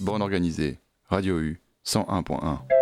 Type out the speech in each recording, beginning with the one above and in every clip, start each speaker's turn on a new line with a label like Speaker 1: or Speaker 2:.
Speaker 1: Borne organisée, Radio U 101.1.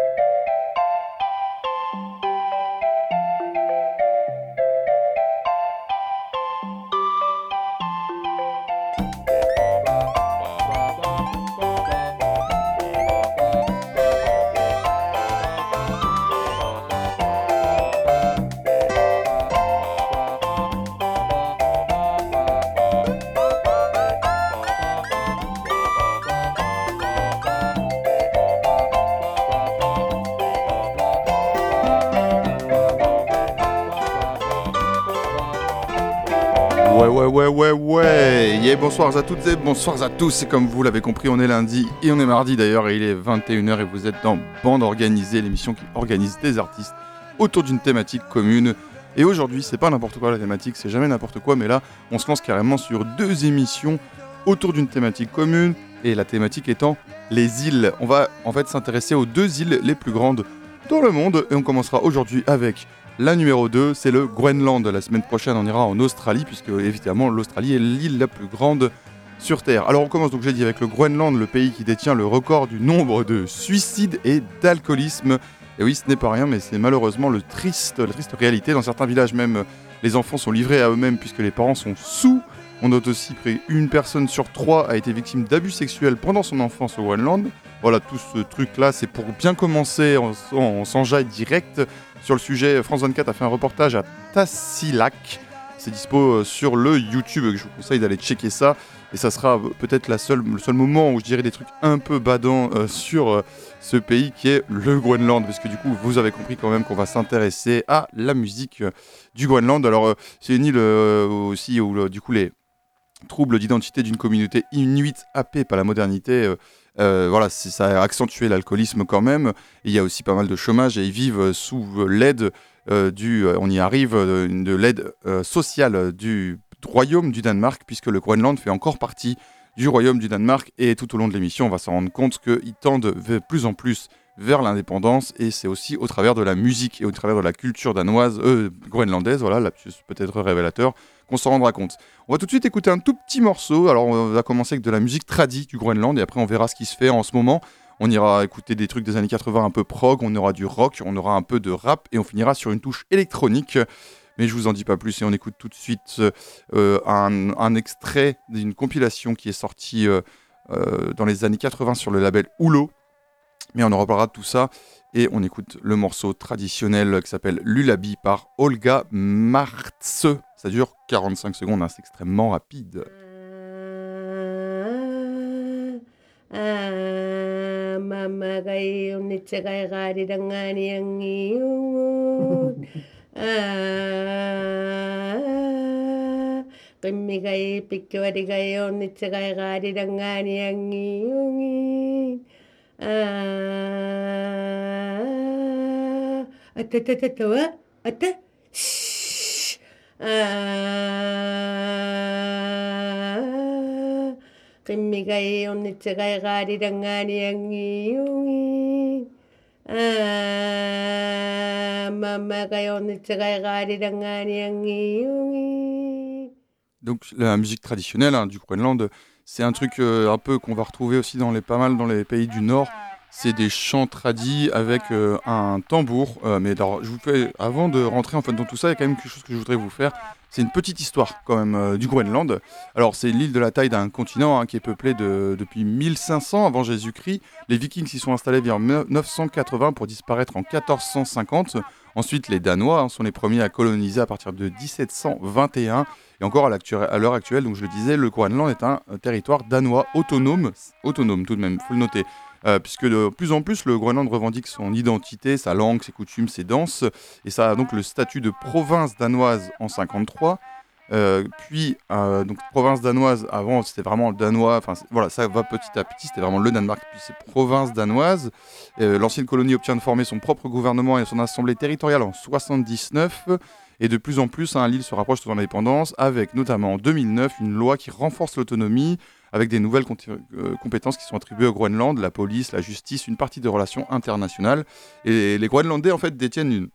Speaker 1: bonsoir à toutes et bonsoir à tous. Et comme vous l'avez compris, on est lundi et on est mardi d'ailleurs, il est 21h et vous êtes dans Bande Organisée, l'émission qui organise des artistes autour d'une thématique commune. Et aujourd'hui, c'est pas n'importe quoi la thématique, c'est jamais n'importe quoi, mais là, on se lance carrément sur deux émissions autour d'une thématique commune, et la thématique étant les îles. On va en fait s'intéresser aux deux îles les plus grandes dans le monde, et on commencera aujourd'hui avec la numéro 2, c'est le Groenland. La semaine prochaine, on ira en Australie, puisque évidemment, l'Australie est l'île la plus grande sur Terre. Alors on commence donc, j'ai dit, avec le Groenland, le pays qui détient le record du nombre de suicides et d'alcoolisme. Et oui, ce n'est pas rien, mais c'est malheureusement le triste, la triste réalité. Dans certains villages même, les enfants sont livrés à eux-mêmes puisque les parents sont sous. On note aussi qu'une personne sur trois a été victime d'abus sexuels pendant son enfance au Groenland. Voilà, tout ce truc-là, c'est pour bien commencer, on, s'enjaille direct sur le sujet. France 24 a fait un reportage à Tassilac. C'est dispo euh, sur le YouTube, je vous conseille d'aller checker ça. Et ça sera euh, peut-être le seul moment où je dirais des trucs un peu badants euh, sur ce pays qui est le Groenland. Parce que du coup, vous avez compris quand même qu'on va s'intéresser à la musique du Groenland. Alors, c'est une île aussi où du coup les troubles d'identité d'une communauté inuit happée par la modernité euh, voilà, ça a accentué l'alcoolisme quand même. il y a aussi pas mal de chômage et ils vivent sous l'aide euh, du, euh, on y arrive, de l'aide sociale du royaume du Danemark, puisque le Groenland fait encore partie du royaume du Danemark. Et tout au long de l'émission, on va s'en rendre compte qu'ils tendent de plus en plus vers l'indépendance et c'est aussi au travers de la musique et au travers de la culture danoise, groenlandaise, voilà, peut-être révélateur, qu'on s'en rendra compte. On va tout de suite écouter un tout petit morceau. Alors, on va commencer avec de la musique tradie du Groenland et après, on verra ce qui se fait en ce moment. On ira écouter des trucs des années 80 un peu prog, on aura du rock, on aura un peu de rap et on finira sur une touche électronique. Mais je vous en dis pas plus et on écoute tout de suite euh, un, extrait d'une compilation qui est sortie euh, euh, dans les années 80 sur le label Hulo. Mais on en reparlera de tout ça et on écoute le morceau traditionnel qui s'appelle Lulabi par Olga Martse. Ça dure 45 secondes, hein, c'est extrêmement rapide. donc la musique traditionnelle hein, du Groenland, c'est un truc euh, un peu qu'on va retrouver aussi dans les pas mal dans les pays du Nord, c'est des chants tradis avec euh, un tambour. Euh, mais alors, je vous fais, avant de rentrer en fait dans tout ça, il y a quand même quelque chose que je voudrais vous faire. C'est une petite histoire quand même euh, du Groenland. Alors c'est l'île de la taille d'un continent hein, qui est peuplée de, depuis 1500 avant Jésus-Christ. Les Vikings s'y sont installés vers 980 pour disparaître en 1450. Ensuite, les Danois hein, sont les premiers à coloniser à partir de 1721. Et encore à l'heure actuelle, donc je le disais, le Groenland est un territoire danois autonome, autonome tout de même, faut le noter. Euh, puisque de plus en plus le Groenland revendique son identité, sa langue, ses coutumes, ses danses, et ça a donc le statut de province danoise en 53. Euh, puis, euh, donc province danoise, avant c'était vraiment le danois, enfin voilà, ça va petit à petit, c'était vraiment le Danemark, puis c'est province danoise. L'ancienne colonie obtient de former son propre gouvernement et son assemblée territoriale en 79. Et de plus en plus, hein, l'île se rapproche de son indépendance, avec notamment en 2009 une loi qui renforce l'autonomie, avec des nouvelles euh, compétences qui sont attribuées au Groenland, la police, la justice, une partie des relations internationales. Et les Groenlandais, en fait, détiennent une...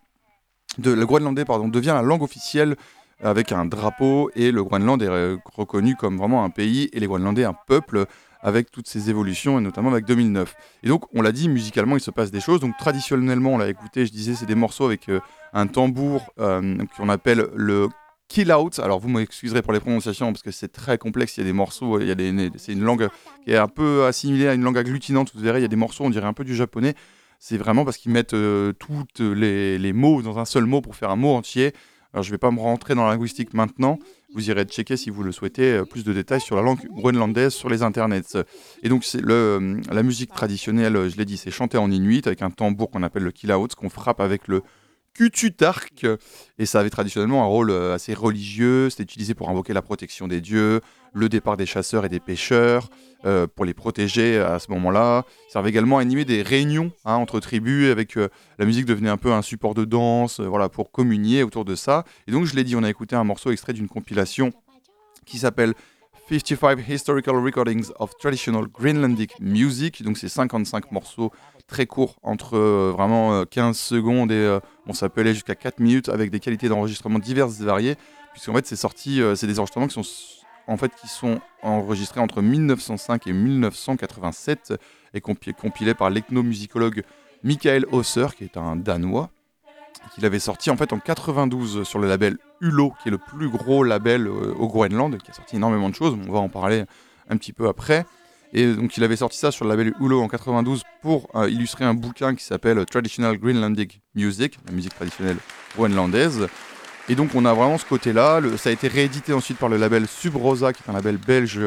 Speaker 1: De, le Groenlandais, pardon, devient la langue officielle avec un drapeau et le Groenland est reconnu comme vraiment un pays et les Groenlandais un peuple avec toutes ces évolutions et notamment avec 2009. Et donc, on l'a dit, musicalement, il se passe des choses. Donc, traditionnellement, on l'a écouté, je disais, c'est des morceaux avec euh, un tambour euh, qu'on appelle le kill out. Alors, vous m'excuserez pour les prononciations parce que c'est très complexe. Il y a des morceaux, il y a des, c'est une langue qui est un peu assimilée à une langue agglutinante. Vous verrez, il y a des morceaux, on dirait un peu du japonais. C'est vraiment parce qu'ils mettent euh, tous les, mots dans un seul mot pour faire un mot entier. Alors, je ne vais pas me rentrer dans la linguistique maintenant. Vous irez checker si vous le souhaitez euh, plus de détails sur la langue groenlandaise sur les internets. Et donc, c'est le, euh, la musique traditionnelle, je l'ai dit, c'est chanté en inuit avec un tambour qu'on appelle le kilaot, qu'on frappe avec le kututark. Et ça avait traditionnellement un rôle euh, assez religieux. C'était utilisé pour invoquer la protection des dieux, le départ des chasseurs et des pêcheurs, euh, pour les protéger à ce moment-là. Ça servait également à animer des réunions hein, entre tribus, avec euh, la musique devenait un peu un support de danse, voilà, pour communier autour de ça. Et donc, je l'ai dit, on a écouté un morceau extrait d'une compilation qui s'appelle 55 Historical Recordings of Traditional Greenlandic Music. Donc, c'est 55 morceaux très courts, entre vraiment 15 secondes et on ça peut aller jusqu'à 4 minutes, avec des qualités d'enregistrement diverses et variées, puisqu'en fait, c'est sorti, c'est des enregistrements qui sont en fait, qui sont enregistrés entre 1905 et 1987 et compilés par l'ethnomusicologue Michael Hauser, qui est un Danois, qui l'avait sorti en fait en 92 sur le label Hulot, qui est le plus gros label euh, au Groenland, qui a sorti énormément de choses. On va en parler un petit peu après. Et donc il avait sorti ça sur le label Hulot en 92 pour euh, illustrer un bouquin qui s'appelle Traditional Greenlandic Music, la musique traditionnelle groenlandaise. Et donc on a vraiment ce côté-là. Ça a été réédité ensuite par le label Subrosa, qui est un label belge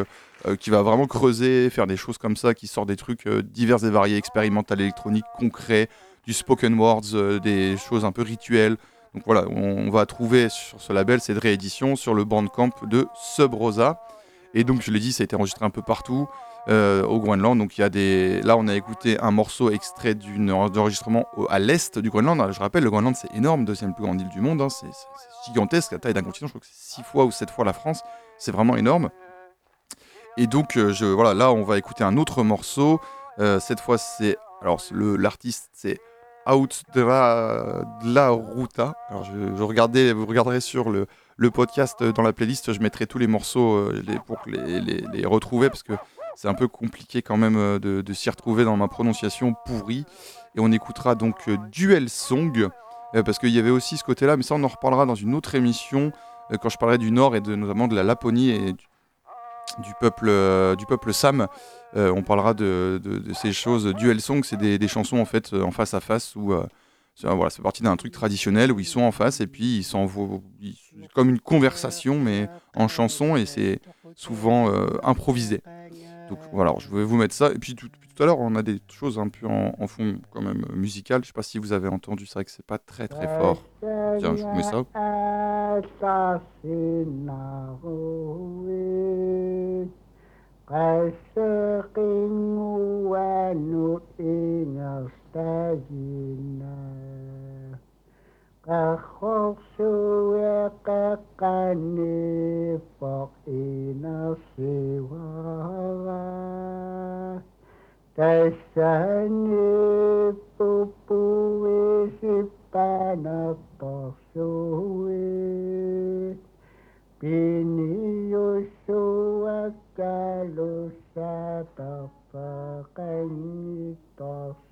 Speaker 1: euh, qui va vraiment creuser, faire des choses comme ça, qui sort des trucs divers et variés, expérimental électronique, concret, du spoken words, euh, des choses un peu rituelles. Donc voilà, on, va trouver sur ce label cette réédition sur le bandcamp de Subrosa. Et donc je l'ai dit, ça a été enregistré un peu partout. Euh, au Groenland. Donc il y a des. Là, on a écouté un morceau extrait d'un enregistrement à l'est du Groenland. je rappelle, le Groenland c'est énorme, deuxième plus grande île du monde. Hein. C'est gigantesque, la taille d'un continent. Je crois que c'est six fois ou sept fois la France. C'est vraiment énorme. Et donc euh, je, voilà, là, on va écouter un autre morceau. Cette fois, c'est alors l'artiste c'est Out de la, Ruta. Alors je, regardais, vous regarderez sur le, le, podcast dans la playlist, je mettrai tous les morceaux les, pour les, retrouver parce que c'est un peu compliqué quand même euh, de, s'y retrouver dans ma prononciation pourrie. Et on écoutera donc euh, Duel Song, euh, parce qu'il y avait aussi ce côté-là, mais ça on en reparlera dans une autre émission, quand je parlerai du Nord et de, notamment de la Laponie et du, peuple, du peuple Sam. on parlera de, ces choses. Duel Song, c'est des, chansons en fait en face à face où voilà, c'est parti d'un truc traditionnel où ils sont en face et puis ils s'envoient comme une conversation mais en chanson et c'est souvent improvisé. Donc voilà, je vais vous mettre ça. Et puis tout, tout à l'heure, on a des choses un peu en, fond quand même musicales. Je sais pas si vous avez entendu, c'est vrai que c'est pas très très fort. Tiens, je vous mets ça. khosuya kakani phật ina siwa Taisani pupuwe sipana tosuwe Bini yosuwa kalusata pakanyi tosuwe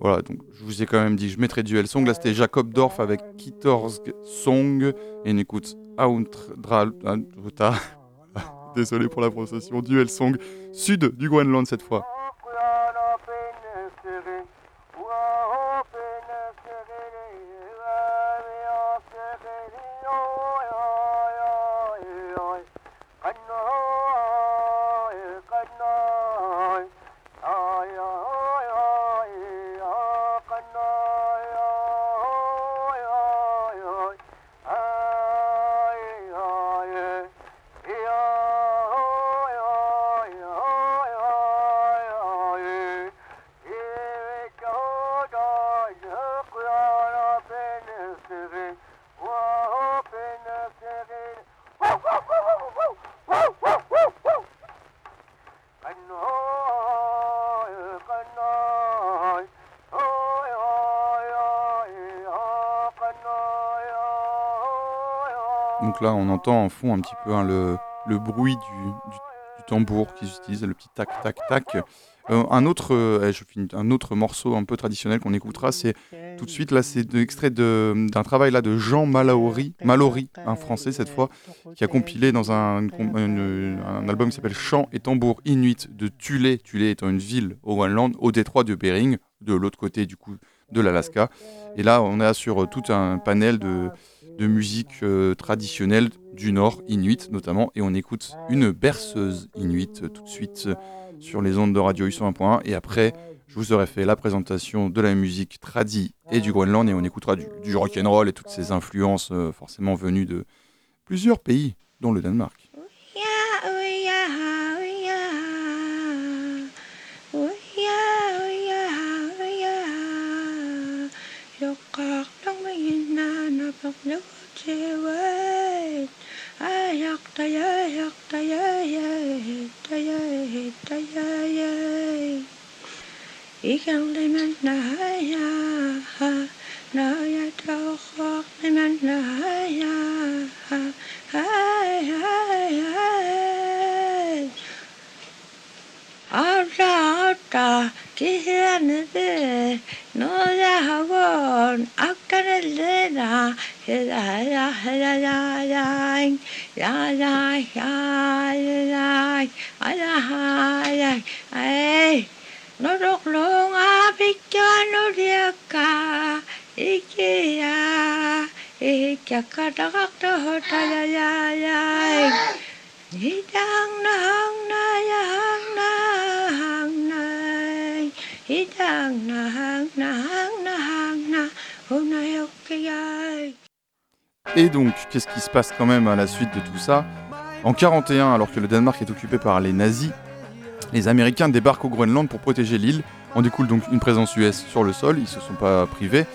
Speaker 1: voilà, donc je vous ai quand même dit, je mettrai Duel Song. Là, c'était Jacob Dorf avec Kitorsk Song. Et on écoute Auntralruta. Désolé pour la prononciation. Duel Song, sud du Groenland cette fois. Donc là, on entend en fond un petit peu hein, le, bruit du, tambour qu'ils utilisent, le petit tac tac tac. Euh, un autre, euh, je finis, un autre morceau un peu traditionnel qu'on écoutera, c'est tout de suite là, c'est extrait d'un travail là de Jean Mallory, un Français cette fois, qui a compilé dans un, un album qui s'appelle Chant et tambour inuit de Thule, Thule étant une ville au Groenland, au détroit de Bering, de l'autre côté du coup de l'Alaska. Et là, on est sur tout un panel de, de musique euh, traditionnelle du Nord, inuit notamment, et on écoute une berceuse inuit euh, tout de suite euh, sur les ondes de Radio 801.1. Et après, je vous aurais fait la présentation de la musique tradi et du Groenland, et on écoutera du, du rock'n'roll et toutes ces influences forcément venues de plusieurs pays, dont le Danemark.
Speaker 2: Kihranede Noda Hagon Akkanelena Hidaya Hidayang Yadai Yadai Adahayang Ay Nodok Longa Pikyano Diaka Ikiya Ikyakadakta Hotalayayang Nidang Nahang
Speaker 1: Et donc, qu'est-ce qui se passe quand même à la suite de tout ça? En 41, alors que le Danemark est occupé par les nazis, les Américains débarquent au Groenland pour protéger l'île. En découle donc une présence US sur le sol, ils se sont pas privés.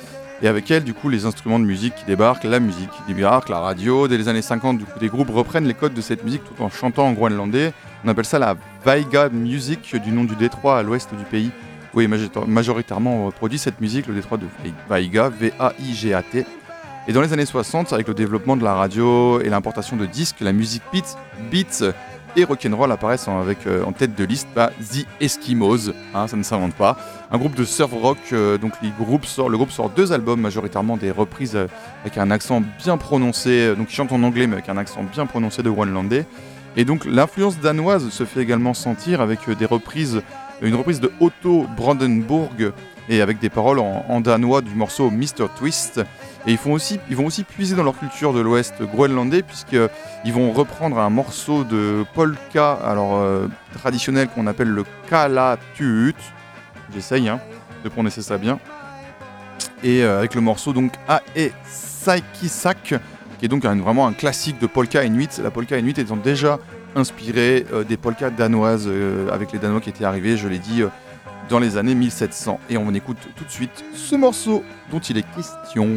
Speaker 1: Et avec elle, du coup, les instruments de musique qui débarquent, la musique qui débarque, la radio. Dès les années 50, du coup, des groupes reprennent les codes de cette musique tout en chantant en groenlandais. On appelle ça la Vaiga Music, du nom du détroit à l'ouest du pays, majorita- majoritairement produit cette musique, le détroit de Vaiga, V-A-I-G-A-T. Et dans les années 60, avec le développement de la radio et l'importation de disques, la musique beat, beats et rock'n'roll apparaissent en, avec, euh, en tête de liste bah, The Eskimos, hein, ça ne s'invente pas. Un groupe de surf rock, euh, donc les groupes le groupe sort deux albums, majoritairement des reprises euh, avec un accent bien prononcé, donc ils chantent en anglais mais avec un accent bien prononcé de groenlandais. Et donc l'influence danoise se fait également sentir avec des reprises, une reprise de Otto Brandenburg et avec des paroles en, danois du morceau Mr. Twist. Et ils, font aussi, ils vont aussi puiser dans leur culture de l'Ouest groenlandais, puisqu'ils vont reprendre un morceau de polka alors, euh, traditionnel qu'on appelle le kalatuut. J'essaye hein, de prononcer ça bien. Et euh, avec le morceau donc Ae Saikisak, qui est donc un- vraiment un classique de polka inuit. La polka inuit étant déjà inspirée euh, des polkas danoises euh, avec les Danois qui étaient arrivés, je l'ai dit, euh, dans les années 1700. Et on écoute tout de suite ce morceau dont il est question.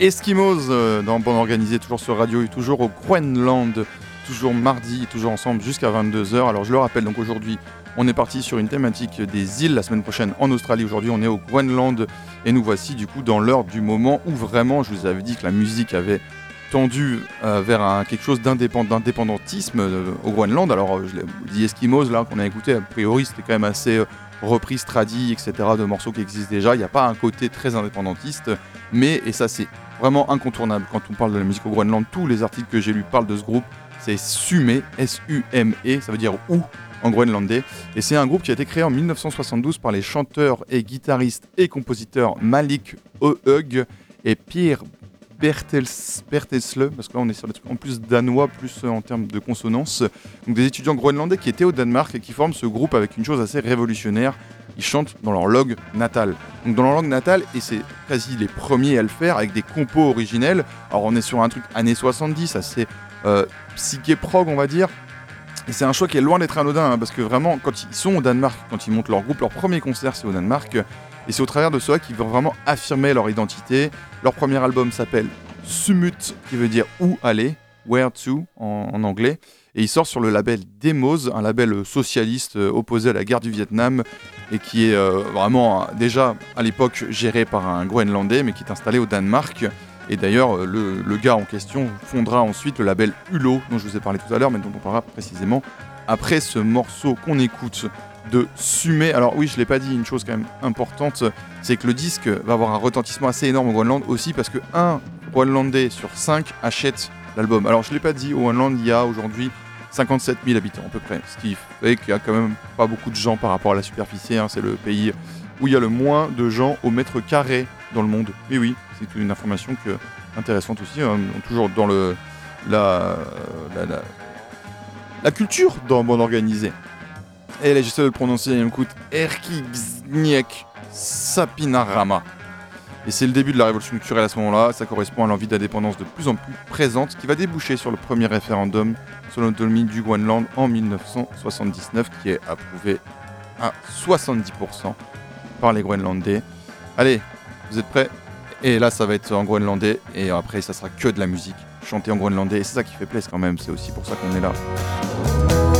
Speaker 1: Eskimos euh, dans Bande Organisée, toujours sur radio et toujours au Groenland, toujours mardi, toujours ensemble jusqu'à 22h. Alors je le rappelle, donc aujourd'hui on est parti sur une thématique des îles, la semaine prochaine en Australie, aujourd'hui on est au Groenland et nous voici du coup dans l'heure du moment où vraiment je vous avais dit que la musique avait tendu euh, vers quelque chose d'indépendantisme euh, au Groenland. Alors je dit Eskimos là qu'on a écouté, a priori c'était quand même assez reprise tradi, etc., de morceaux qui existent déjà. Il n'y a pas un côté très indépendantiste, mais, et ça c'est vraiment incontournable quand on parle de la musique au Groenland, tous les articles que j'ai lus parlent de ce groupe, c'est Sume, S-U-M-E, ça veut dire ou en groenlandais. Et c'est un groupe qui a été créé en 1972 par les chanteurs et guitaristes et compositeurs Malik Oeug et Pierre Bertelsle, parce que là on est sur des trucs en plus danois, plus en termes de consonance. Donc des étudiants groenlandais qui étaient au Danemark et qui forment ce groupe avec une chose assez révolutionnaire. Ils chantent dans leur langue natale. Donc dans leur langue natale, et c'est quasi les premiers à le faire avec des compos originels. Alors on est sur un truc années 70, assez euh, psyché on va dire. Et c'est un choix qui est loin d'être anodin, hein, parce que vraiment, quand ils sont au Danemark, quand ils montent leur groupe, leur premier concert c'est au Danemark, et c'est au travers de cela qu'ils vont vraiment affirmer leur identité. Leur premier album s'appelle Sumut, qui veut dire où aller, where to en, anglais. Et il sort sur le label Demos, un label socialiste euh, opposé à la guerre du Vietnam et qui est euh, vraiment déjà à l'époque géré par un Groenlandais mais qui est installé au Danemark. Et d'ailleurs, euh, le, le, gars en question fondera ensuite le label Hulot, dont je vous ai parlé tout à l'heure, mais dont on parlera précisément après ce morceau qu'on écoute de Sumé. Alors oui, je l'ai pas dit, une chose quand même importante, c'est que le disque va avoir un retentissement assez énorme au Groenland aussi parce que un Groenlandais sur 5 achète l'album. Alors je l'ai pas dit, au Groenland il y a aujourd'hui 57 000 habitants à peu près, ce qui fait qu'il y a quand même pas beaucoup de gens par rapport à la superficie. Hein. C'est le pays où il y a le moins de gens au mètre carré dans le monde. Mais oui, c'est une information intéressante aussi, hein. toujours dans la, culture dans Bon Organisé. Et là, j'essaie de le prononcer, il m'écoute Erkibzniek Sapinarama. Et c'est le début de la révolution culturelle à ce moment-là. Ça correspond à l'envie d'indépendance de plus en plus présente qui va déboucher sur le premier référendum sur l'autonomie du Groenland en 1979 qui est approuvé à 70% par les Groenlandais. Allez, vous êtes prêts? Et là, ça va être en groenlandais et après, ça sera que de la musique chantée en groenlandais. Et c'est ça qui fait plaisir quand même. C'est aussi pour ça qu'on est là.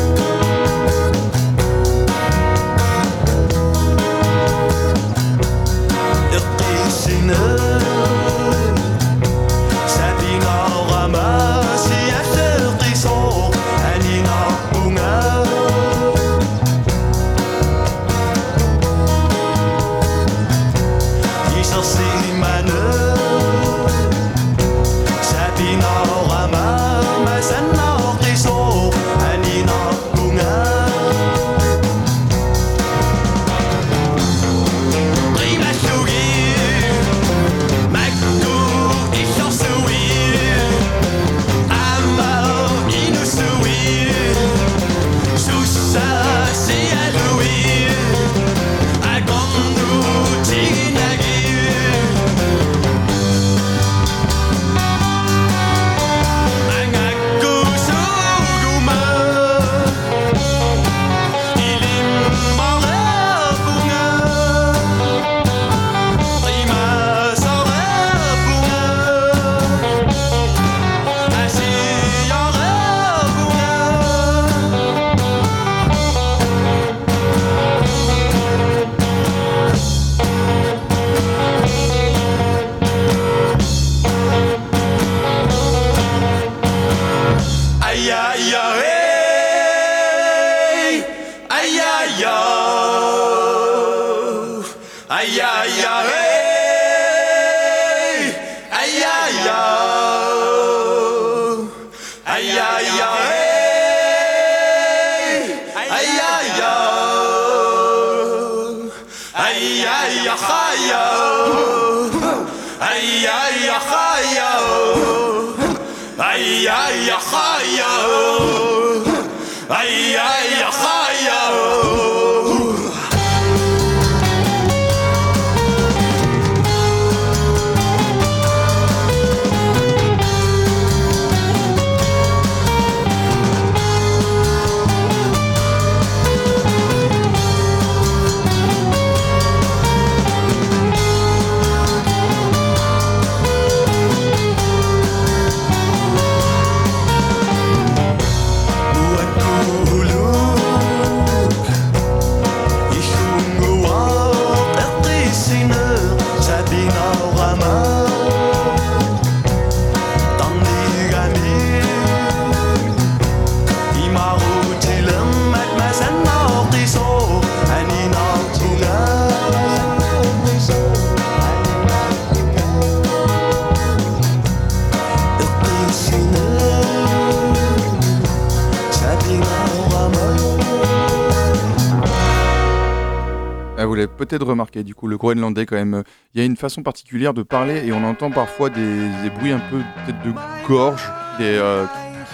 Speaker 3: Peut-être du coup, le groenlandais, quand même, euh, il y a une façon particulière de parler et on entend parfois des, bruits un peu peut-être de gorge, euh,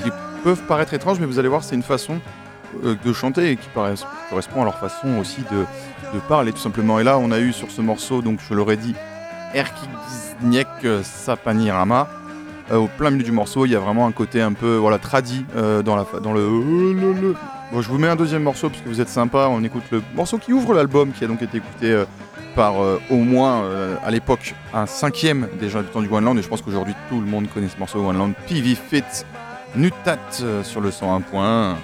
Speaker 3: qui peuvent paraître étranges, mais vous allez voir, c'est une façon euh, de chanter et qui correspond à leur façon aussi de, parler, tout simplement. Et là, on a eu sur ce morceau, donc je l'aurais dit, Erkigizniek Sapanirama. Au plein milieu du morceau, il y a vraiment un côté un peu voilà tradi dans, la, dans le. Je vous mets un deuxième morceau parce que vous êtes sympa. On écoute le morceau qui ouvre l'album, qui a donc été écouté euh, par euh, au moins euh, à l'époque un cinquième des habitants du Groenland. Et je pense qu'aujourd'hui tout le monde connaît ce morceau au Groenland. PV Fit Nutat sur le 101.1.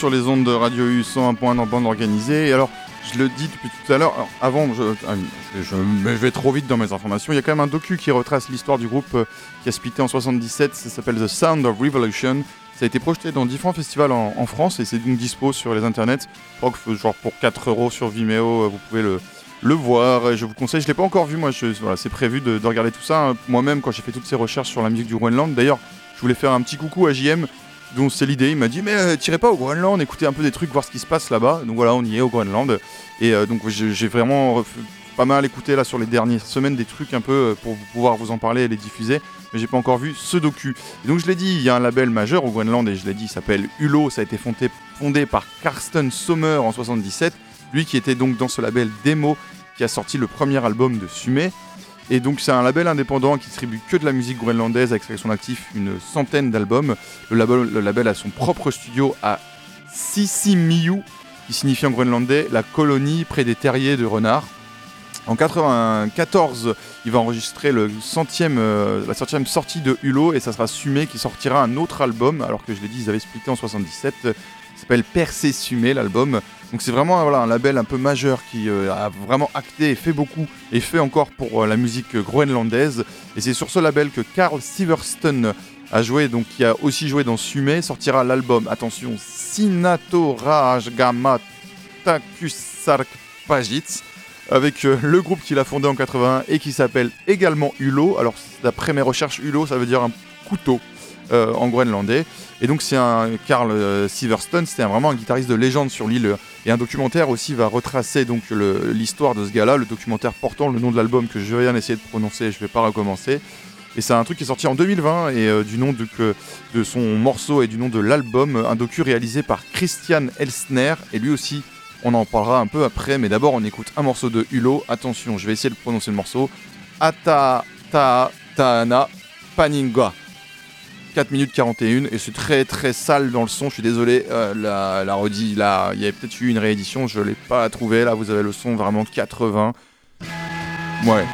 Speaker 3: sur les ondes de Radio U 101.1 dans bande organisée. Et alors, je le dis depuis tout à l'heure, avant, je, ah, vais trop vite dans mes informations. Il y a quand même un docu qui retrace l'histoire du groupe euh, qui a splitté en 77. Ça s'appelle The Sound of Revolution. Ça a été projeté dans différents festivals en, en France et c'est donc dispo sur les internets. Je crois que genre pour 4 euros sur Vimeo, euh, vous pouvez le, voir. Je vous conseille, je l'ai pas encore vu, moi, c'est prévu de, de regarder tout ça. hein. Moi-même, quand j'ai fait toutes ces recherches sur la musique du Groenland, d'ailleurs, je voulais faire un petit coucou à JM dont c'est l'idée. Il m'a dit mais euh, tirez pas au Groenland, écoutez un peu des trucs, voir ce qui se passe là-bas. Donc voilà, on y est au Groenland. Et euh, donc j'ai vraiment
Speaker 1: pas mal écouté là sur les dernières semaines des trucs un peu euh, pour pouvoir vous en parler et les diffuser, mais j'ai pas encore vu ce docu. Et donc je l'ai dit, il y a un label majeur au Groenland et je l'ai dit, il s'appelle Hulot, ça a été fondé, par Karsten Sommer en 77, lui qui était donc dans ce label Demo qui a sorti le premier album de Sumé. Et donc c'est un label indépendant qui distribue que de la musique groenlandaise avec son actif une centaine d'albums. Le label, a son propre studio à Sisimiu, qui signifie en groenlandais la colonie près des terriers de renards. En 94, il va enregistrer euh, la centième sortie de Hulot et ça sera Sumé qui sortira un autre album, alors que je l'ai dit, ils avaient splitté en 77. euh, qui s'appelle Percé Sumé, l'album. Donc c'est vraiment un label un peu majeur qui euh, a vraiment acté et fait beaucoup et fait encore pour euh, la musique groenlandaise. Et c'est sur ce label que Carl Siversten a joué, donc qui a aussi joué dans Sumé, sortira l'album, attention, Sinatorajgama Takusarkpajits, avec euh, le groupe qu'il a fondé en 81 et qui s'appelle également Hulot. Alors d'après mes recherches, Hulot ça veut dire un couteau en groenlandais. Et donc c'est un Carl euh, Siversten, c'était vraiment un guitariste de légende sur l'île. Et un documentaire aussi va retracer donc l'histoire de ce gars-là, le documentaire portant le nom de l'album que je vais rien essayer de prononcer, je vais pas recommencer. Et c'est un truc qui est sorti en 2020 et euh, du nom de, son morceau et du nom de l'album, un docu réalisé par Christian Elsner. Et lui aussi, on en parlera un peu après, mais d'abord on écoute un morceau de Hulot. Attention, je vais essayer de prononcer le morceau. Ata Ta Taana Paninga. 4 minutes 41 et c'est très très sale dans le son, je suis désolé, euh, la, la redit, là, il y avait peut-être eu une réédition, je l'ai pas trouvé, là vous avez le son vraiment 80. Ouais.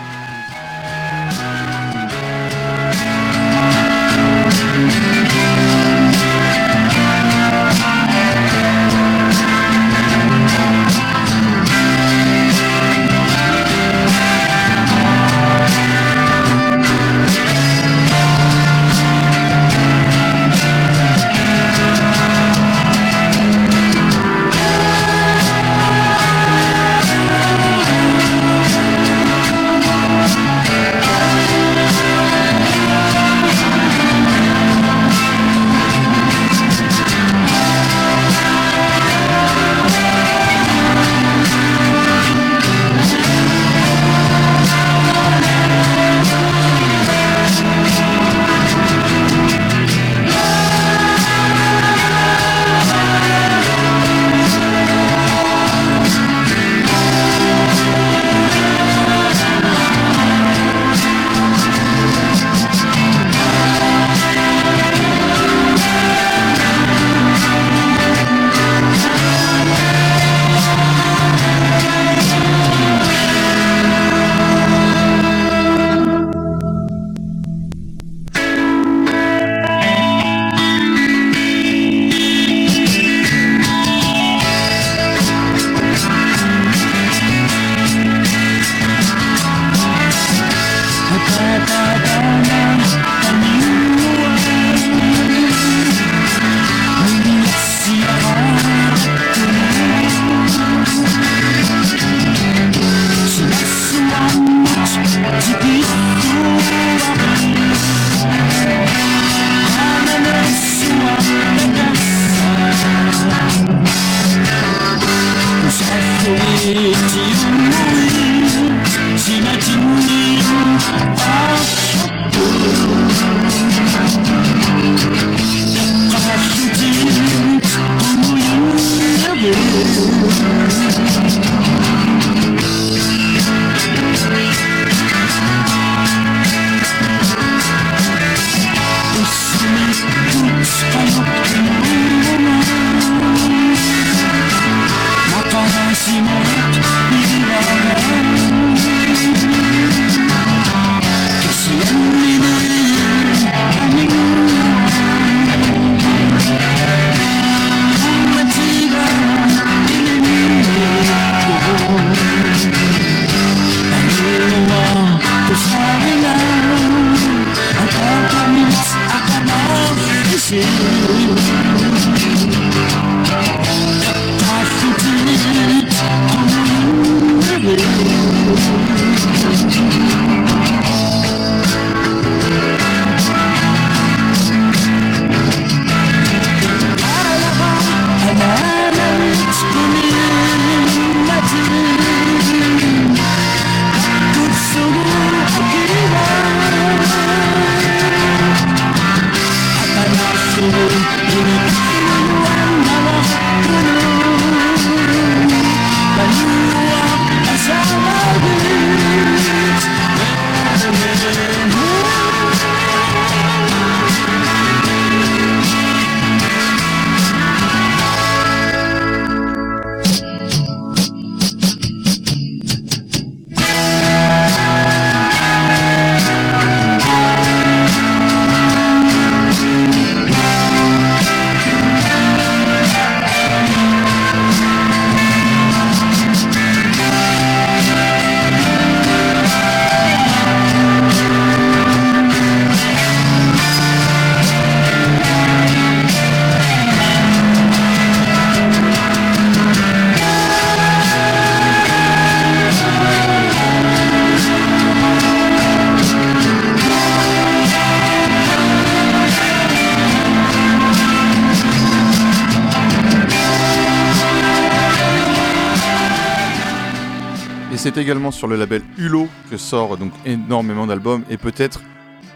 Speaker 4: Également sur le label Hulot que sort donc énormément d'albums et peut-être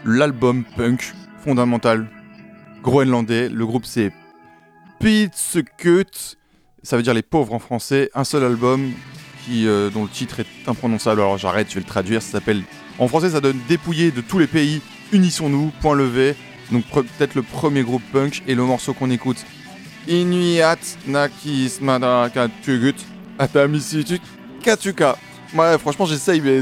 Speaker 4: l'album punk fondamental groenlandais. Le groupe c'est Pitsukut, ça veut dire les pauvres en français. Un seul album qui, euh, dont le titre est imprononçable. Alors j'arrête, je vais le traduire. Ça s'appelle en français, ça donne dépouillé de tous les pays. Unissons-nous, point levé. Donc peut-être le premier groupe punk et le morceau qu'on écoute. Inuiat Nakis Madaraka Tugut Atamisitu Katuka. Ouais, franchement, j'essaye, mais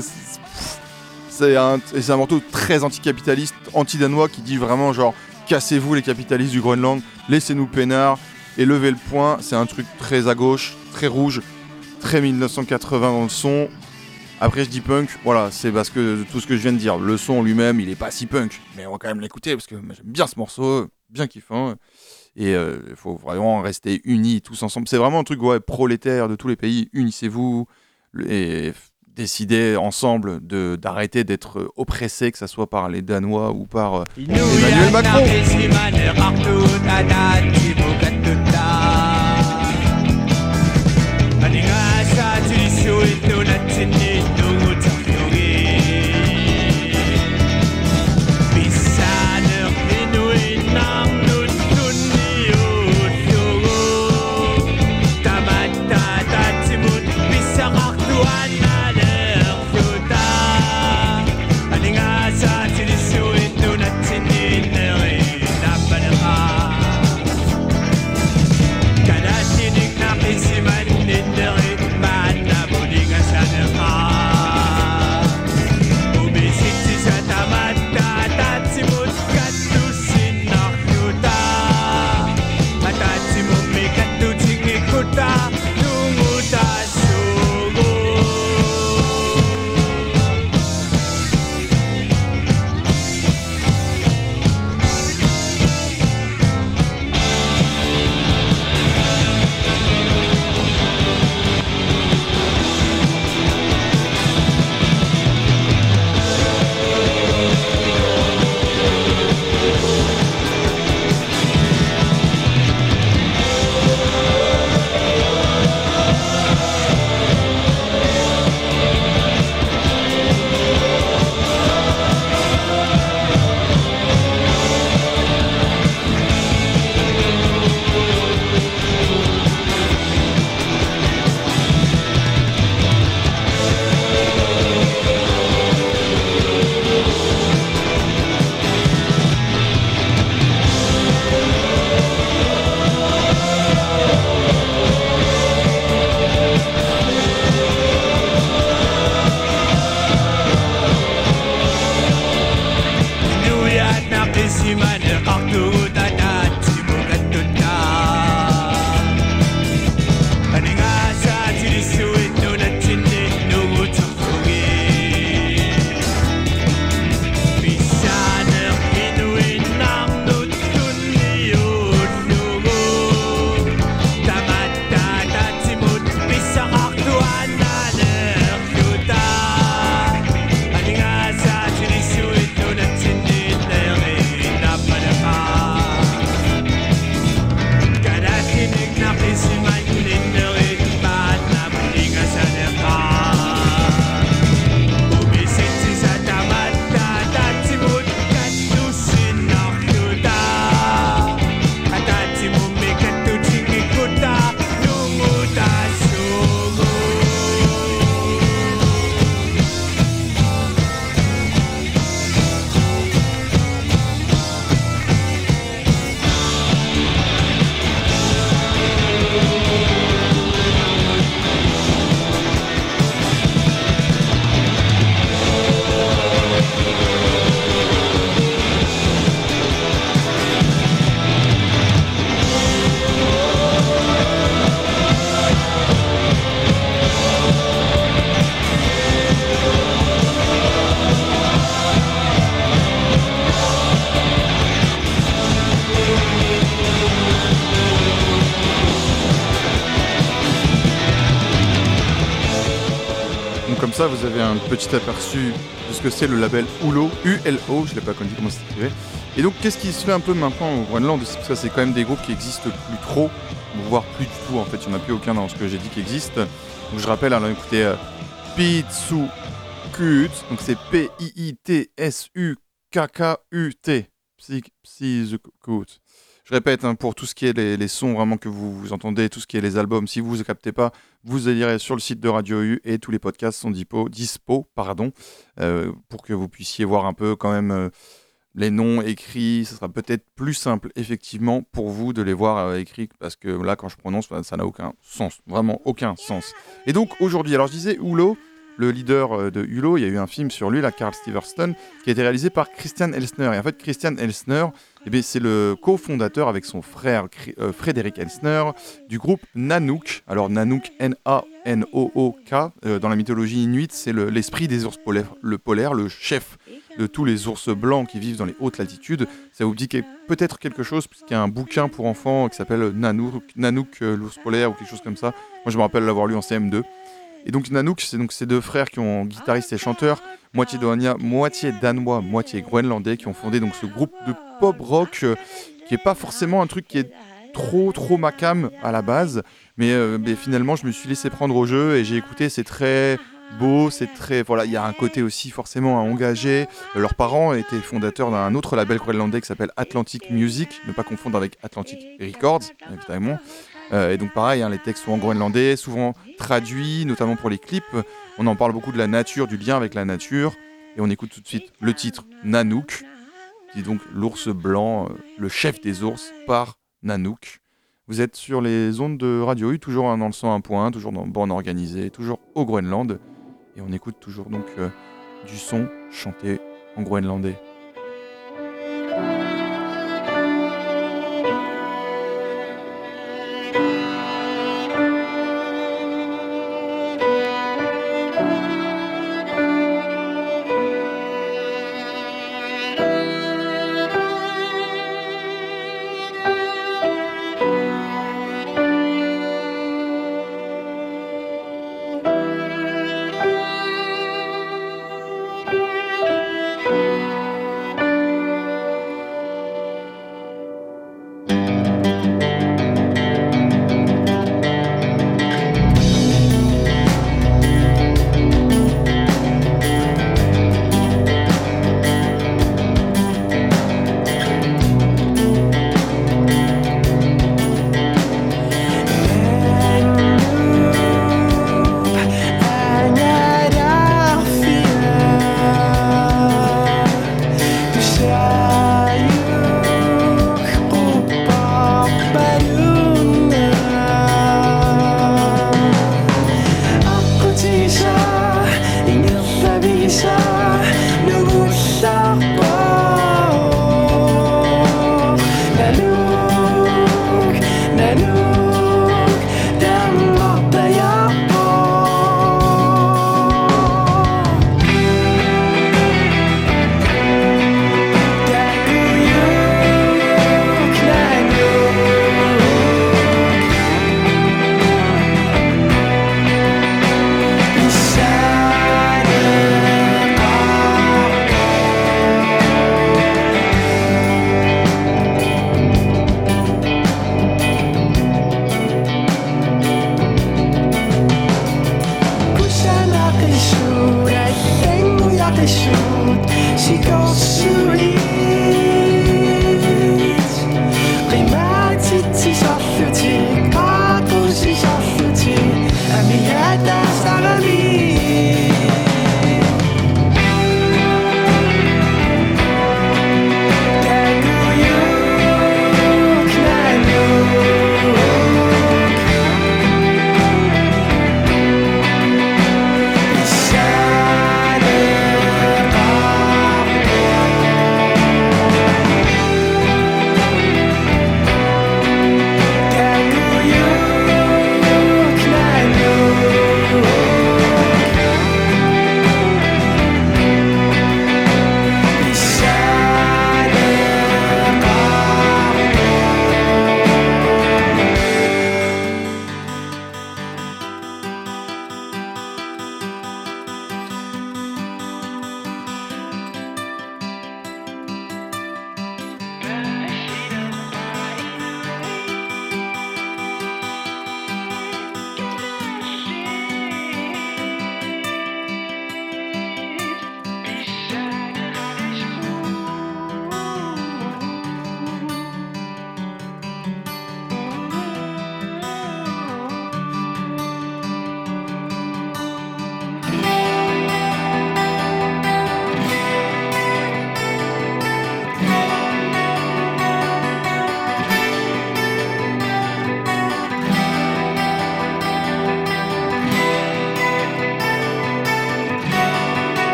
Speaker 4: c'est- un, morceau très anticapitaliste, anti-danois qui dit vraiment genre cassez-vous les capitalistes du Groenland, laissez-nous peinard et levez le poing. C'est un truc très à gauche, très rouge, très 1980 dans le son. Après, je dis punk, voilà, c'est parce que tout ce que je viens de dire. Le son lui-même, il est pas si punk, mais on va quand même l'écouter parce que j'aime bien ce morceau, bien kiffant. Et il faut vraiment rester unis tous ensemble. C'est vraiment un truc ouais, prolétaire de tous les pays. Unissez-vous et décidez ensemble de d'arrêter d'être oppressés, que ce soit par les Danois ou par euh, Emmanuel Macron. Vous avez un petit aperçu de ce que c'est le label ULO, U-L-O, je l'ai pas connu comment ça s'écrivait. Et donc qu'est-ce qui se fait un peu maintenant au Groenland Parce que c'est quand même des groupes qui existent plus trop, voire plus du tout en fait, il n'y en a plus aucun dans ce que j'ai dit qui existe. Donc je rappelle, alors écoutez, euh,
Speaker 1: Pitsukut. Donc c'est P-I-I-T-S-U-K-K-U-T. Psizukut. Je répète, hein, pour tout ce qui est les, sons vraiment que vous, entendez, tout ce qui est les albums, si vous ne captez pas, vous irez sur le site de Radio U et tous les podcasts sont dispo, pardon, euh, pour que vous puissiez voir un peu quand même euh, les noms écrits. Ce sera peut-être plus simple, effectivement, pour vous de les voir euh, écrits, parce que là, quand je prononce, bah, ça n'a aucun sens, vraiment aucun sens. Et donc aujourd'hui, alors je disais, Hulo, le leader de Hulot, il y a eu un film sur lui, la Carl Steverston, qui a été réalisé par Christian Elsner. Et en fait, Christian Elsner, eh c'est le cofondateur avec son frère euh, Frédéric Elsner du groupe Nanook. Alors Nanook, N-A-N-O-O-K, euh, dans la mythologie inuite, c'est le- l'esprit des ours polaires, le polaire, le chef de tous les ours blancs qui vivent dans les hautes latitudes. Ça vous dit peut-être quelque chose, puisqu'il y a un bouquin pour enfants qui s'appelle Nanook, Nanook euh, l'ours polaire ou quelque chose comme ça. Moi, je me rappelle l'avoir lu en CM2. Et donc Nanook, c'est donc ces deux frères qui ont guitariste et chanteur, moitié danois, moitié danois, moitié groenlandais, qui ont fondé donc ce groupe de pop rock euh, qui est pas forcément un truc qui est trop trop macam à la base, mais, euh, mais finalement je me suis laissé prendre au jeu et j'ai écouté, c'est très beau, c'est très voilà, il y a un côté aussi forcément engagé. Euh, Leurs parents étaient fondateurs d'un autre label groenlandais qui s'appelle Atlantic Music, ne pas confondre avec Atlantic Records évidemment. Euh, et donc pareil, hein, les textes sont en groenlandais, souvent traduits, notamment pour les clips. On en parle beaucoup de la nature, du lien avec la nature. Et on écoute tout de suite le titre Nanook, qui est donc l'ours blanc, euh, le chef des ours, par Nanook. Vous êtes sur les ondes de Radio U, toujours hein, dans le 101.1, toujours dans bande organisée, toujours au Groenland. Et on écoute toujours donc euh, du son chanté en groenlandais.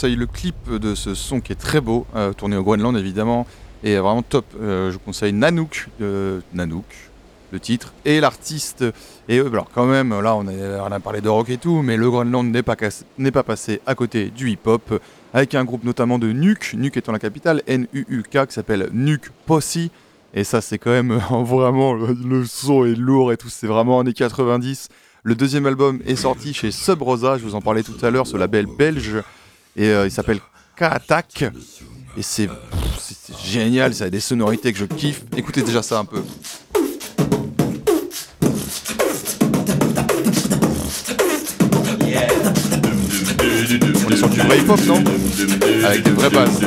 Speaker 5: conseille le clip de ce son qui est très beau, euh, tourné au Groenland évidemment, et vraiment top. Euh, je vous conseille Nanook, euh, Nanook, le titre, et l'artiste. Et alors quand même, là on a, parlé de rock et tout, mais le Groenland n'est pas, n'est pas passé à côté du hip-hop, avec un groupe notamment de Nuke, Nuke étant la capitale, N-U-U-K, qui s'appelle Nuke Posse. Et ça c'est quand même vraiment, le, le, son est lourd et tout, c'est vraiment années 90. Le deuxième album est sorti chez Sub Rosa, je vous en parlais tout à l'heure, ce label belge. Et euh, il s'appelle K-Attack. Et c'est génial, ça a des sonorités que je kiffe. Écoutez déjà ça un peu. On est sur du vrai hip-hop, non? Avec des vraies basses.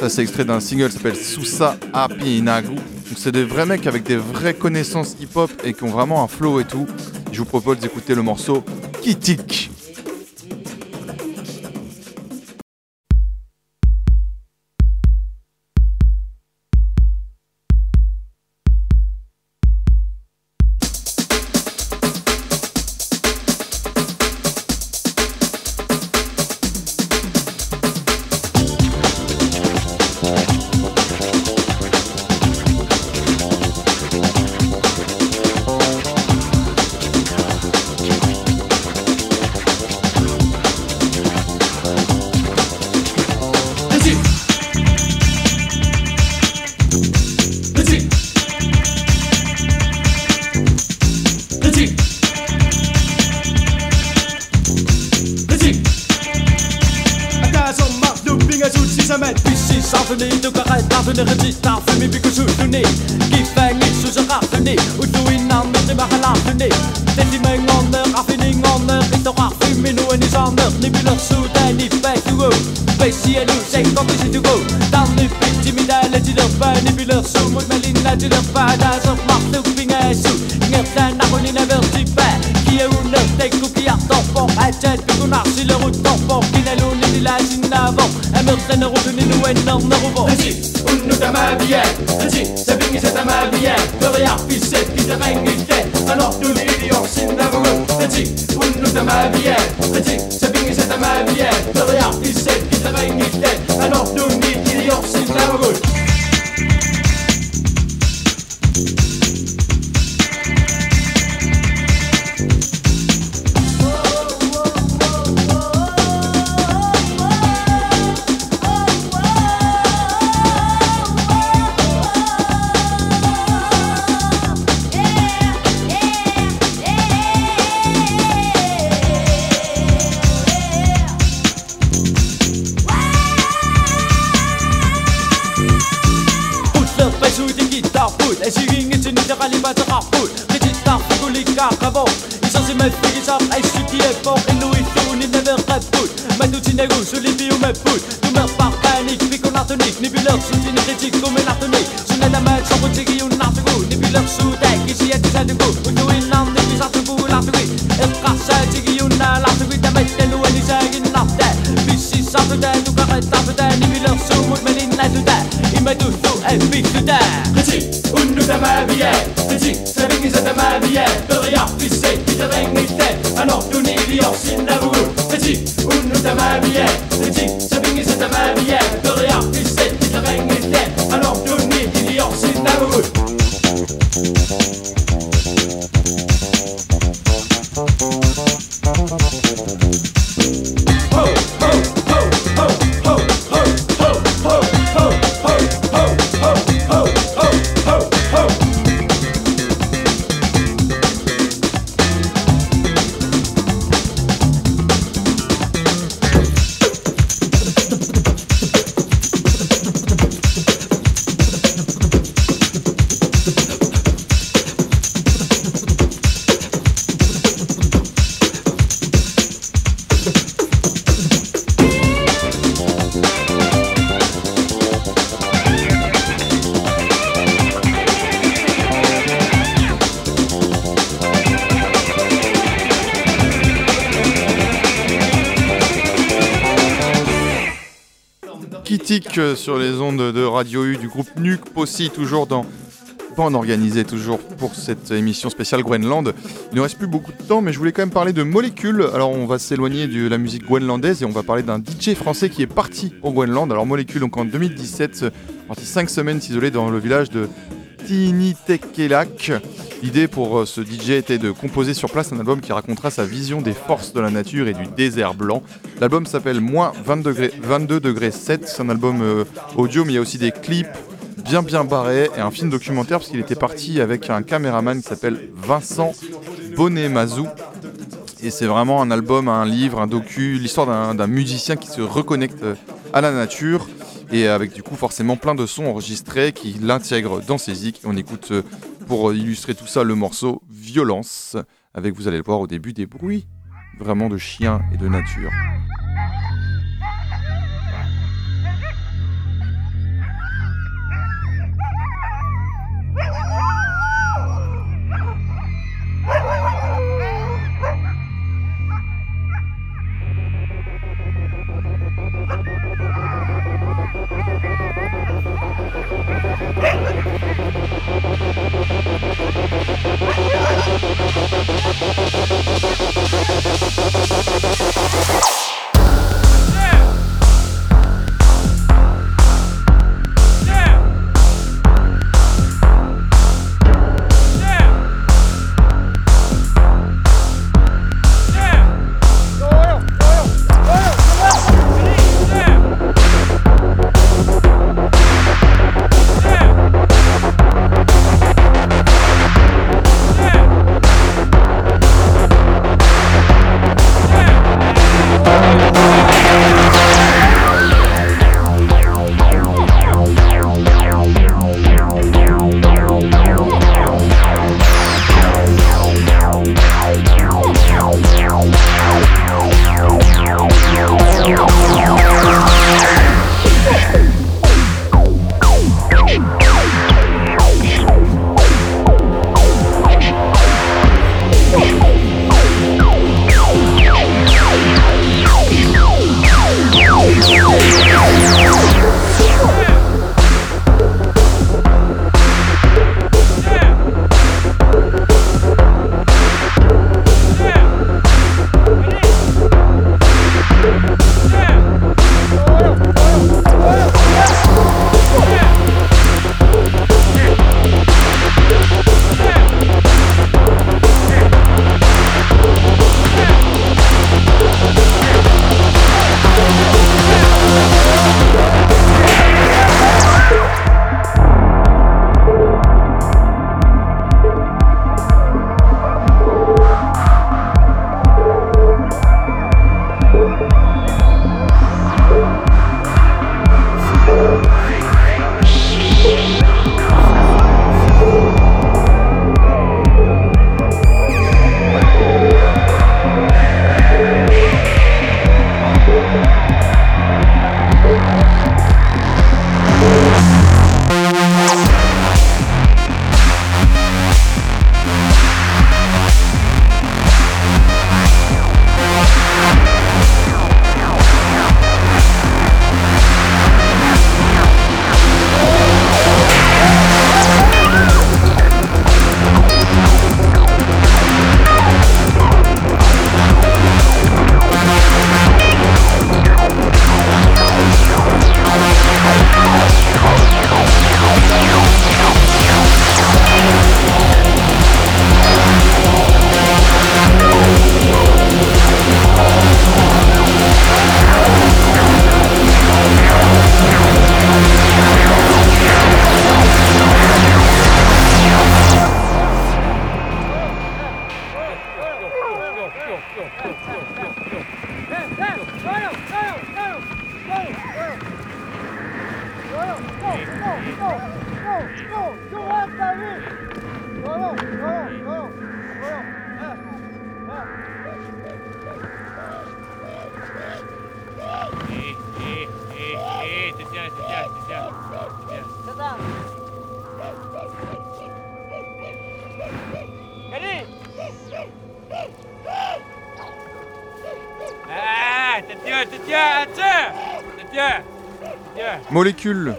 Speaker 5: Ça, c'est extrait d'un single qui s'appelle Susa Apinagu c'est des vrais mecs avec des vraies connaissances hip-hop et qui ont vraiment un flow et tout. Je vous propose d'écouter le morceau Kitik. 여러분 Euh, sur les ondes de Radio U du groupe Nuke Possi, toujours dans
Speaker 1: Pan organisé, toujours pour cette émission spéciale Groenland. Il ne reste plus beaucoup de temps, mais je voulais quand même parler de molécules. Alors, on va s'éloigner de la musique groenlandaise et on va parler d'un DJ français qui est parti au Groenland. Alors, molécules, donc en 2017, parti 5 semaines s'isoler dans le village de L'idée pour euh, ce DJ était de composer sur place un album qui racontera sa vision des forces de la nature et du désert blanc. L'album s'appelle Moins 22 degrés, 22 degrés 7. C'est un album euh, audio, mais il y a aussi des clips bien bien barrés et un film documentaire parce qu'il était parti avec un caméraman qui s'appelle Vincent Bonnet-Mazou. Et c'est vraiment un album, un livre, un docu, l'histoire d'un- d'un musicien qui se reconnecte euh, à la nature et avec du coup forcément plein de sons enregistrés qui l'intègrent dans ses zik. On écoute euh, pour illustrer tout ça le morceau Violence avec vous allez le voir au début des bruits vraiment de chiens et de nature.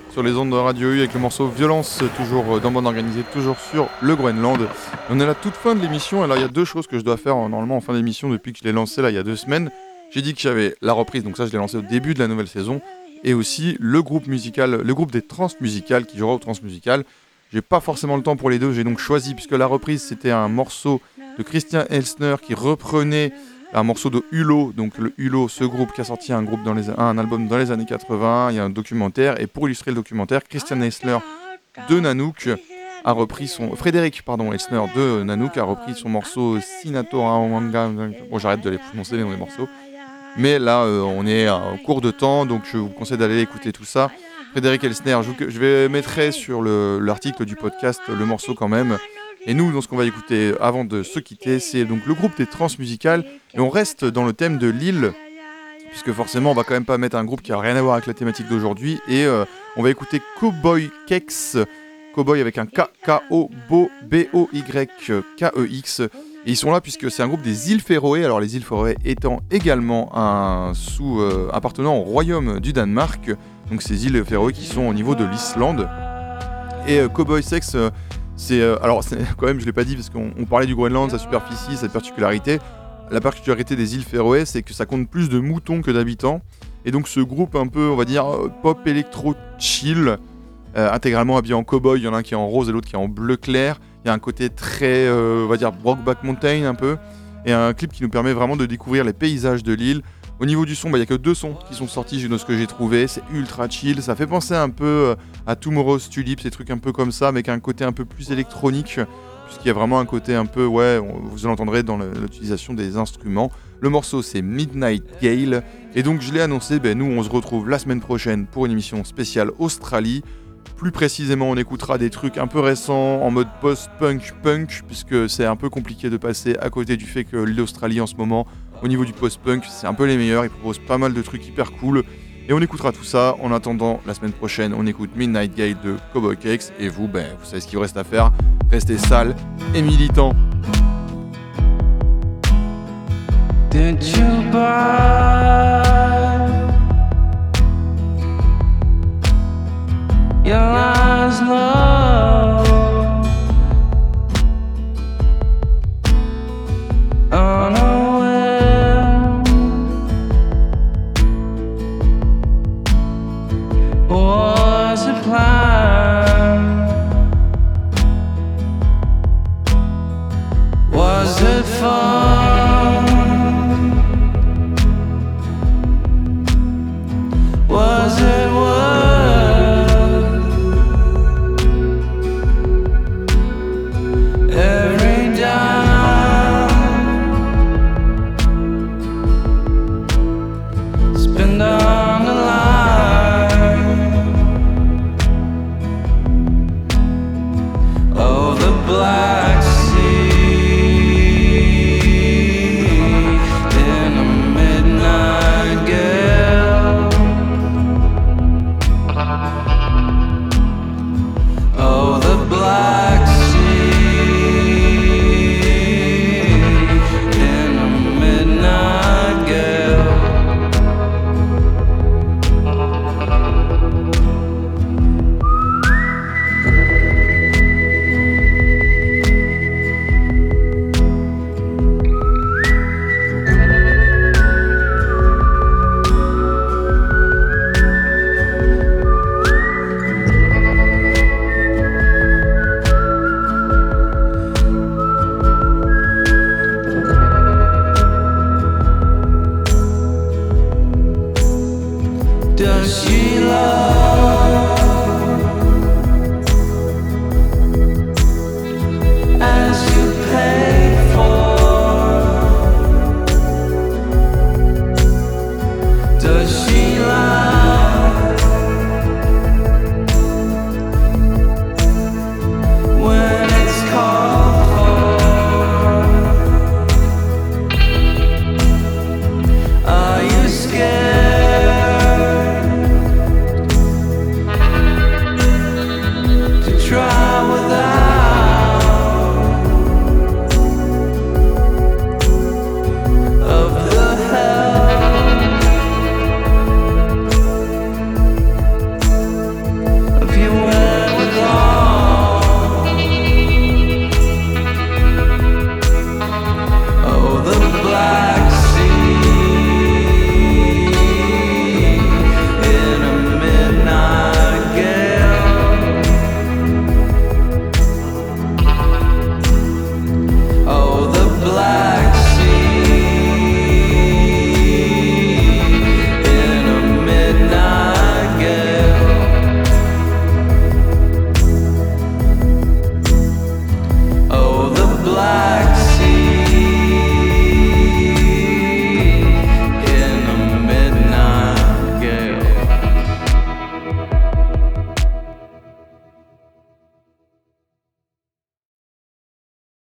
Speaker 1: Sur les ondes de Radio U avec le morceau Violence, toujours euh, dans Bande Organisée, toujours sur le Groenland. On est à la toute fin de l'émission, alors il y a deux choses que je dois faire euh, normalement en fin d'émission depuis que je l'ai lancé là il y a deux semaines. J'ai dit que j'avais la reprise, donc ça je l'ai lancé au début de la nouvelle saison, et aussi le groupe musical, le groupe des transmusicales qui jouera au transmusical. J'ai pas forcément le temps pour les deux, j'ai donc choisi, puisque la reprise c'était un morceau de Christian Elsner qui reprenait un morceau de Hulot, donc le Hulot, ce groupe qui a sorti un, groupe dans les, un album dans les années 80, il y a un documentaire, et pour illustrer le documentaire, Christian Elsner de Nanook a repris son... Frédéric, pardon, Elsner de Nanook a repris son morceau Sinatora Wanga. Bon, j'arrête de les prononcer les noms des morceaux. Mais là, euh, on est en cours de temps, donc je vous conseille d'aller écouter tout ça. Frédéric Elsner, je, je vais mettre sur le- l'article du podcast le morceau quand même. Et nous, donc, ce qu'on va écouter avant de se quitter, c'est donc le groupe des transmusicales. Et on reste dans le thème de l'île, puisque forcément, on va quand même pas mettre un groupe qui a rien à voir avec la thématique d'aujourd'hui. Et euh, on va écouter Cowboy Kex, Cowboy avec un K, K-O-B-O-Y-K-E-X. E Et ils sont là puisque c'est un groupe des îles Féroé. Alors les îles Féroé étant également un sous euh, appartenant au royaume du Danemark. Donc ces îles Féroé qui sont au niveau de l'Islande. Et euh, Cowboy Sex, euh, c'est euh, alors quand même je l'ai pas dit parce qu'on on parlait du Groenland, sa superficie, sa particularité. La particularité des îles Féroé, c'est que ça compte plus de moutons que d'habitants. Et donc ce groupe un peu, on va dire, euh, pop électro chill, euh, intégralement habillé en cowboy, il y en a un qui est en rose et l'autre qui est en bleu clair. Il y a un côté très, on va dire, Brokeback Mountain un peu. Et un clip qui nous permet vraiment de découvrir les paysages de l'île. Au niveau du son, bah, il n'y a que deux sons qui sont sortis de ce que j'ai trouvé. C'est ultra chill. Ça fait penser un peu euh, à Tomorrow's Tulip, ces trucs un peu comme ça, avec un côté un peu plus électronique. Puisqu'il y a vraiment un côté un peu, ouais, vous l'entendrez dans l'utilisation des instruments. Le morceau c'est Midnight Gale. Et donc je l'ai annoncé, ben, nous on se retrouve la semaine prochaine pour une émission spéciale Australie. Plus précisément, on écoutera des trucs un peu récents en mode post-punk punk, puisque c'est un peu compliqué de passer à côté du fait que l'Australie en ce moment, au niveau du post-punk, c'est un peu les meilleurs. Ils proposent pas mal de trucs hyper cool. Et on écoutera tout ça. En attendant, la semaine prochaine, on écoute Midnight Gale de Cowboy Cakes. Et vous, ben, vous savez ce qu'il vous reste à faire. Restez sales et militants.